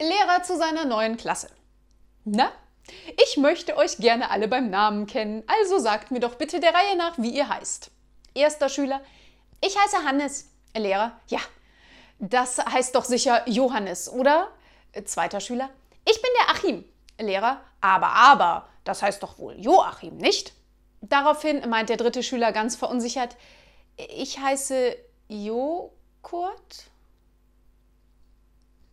Lehrer zu seiner neuen Klasse. Na, ich möchte euch gerne alle beim Namen kennen, also sagt mir doch bitte der Reihe nach, wie ihr heißt. Erster Schüler, ich heiße Hannes. Lehrer, ja, das heißt doch sicher Johannes, oder? Zweiter Schüler, ich bin der Achim. Lehrer, aber, aber, das heißt doch wohl Joachim, nicht? Daraufhin meint der dritte Schüler ganz verunsichert, ich heiße Joghurt?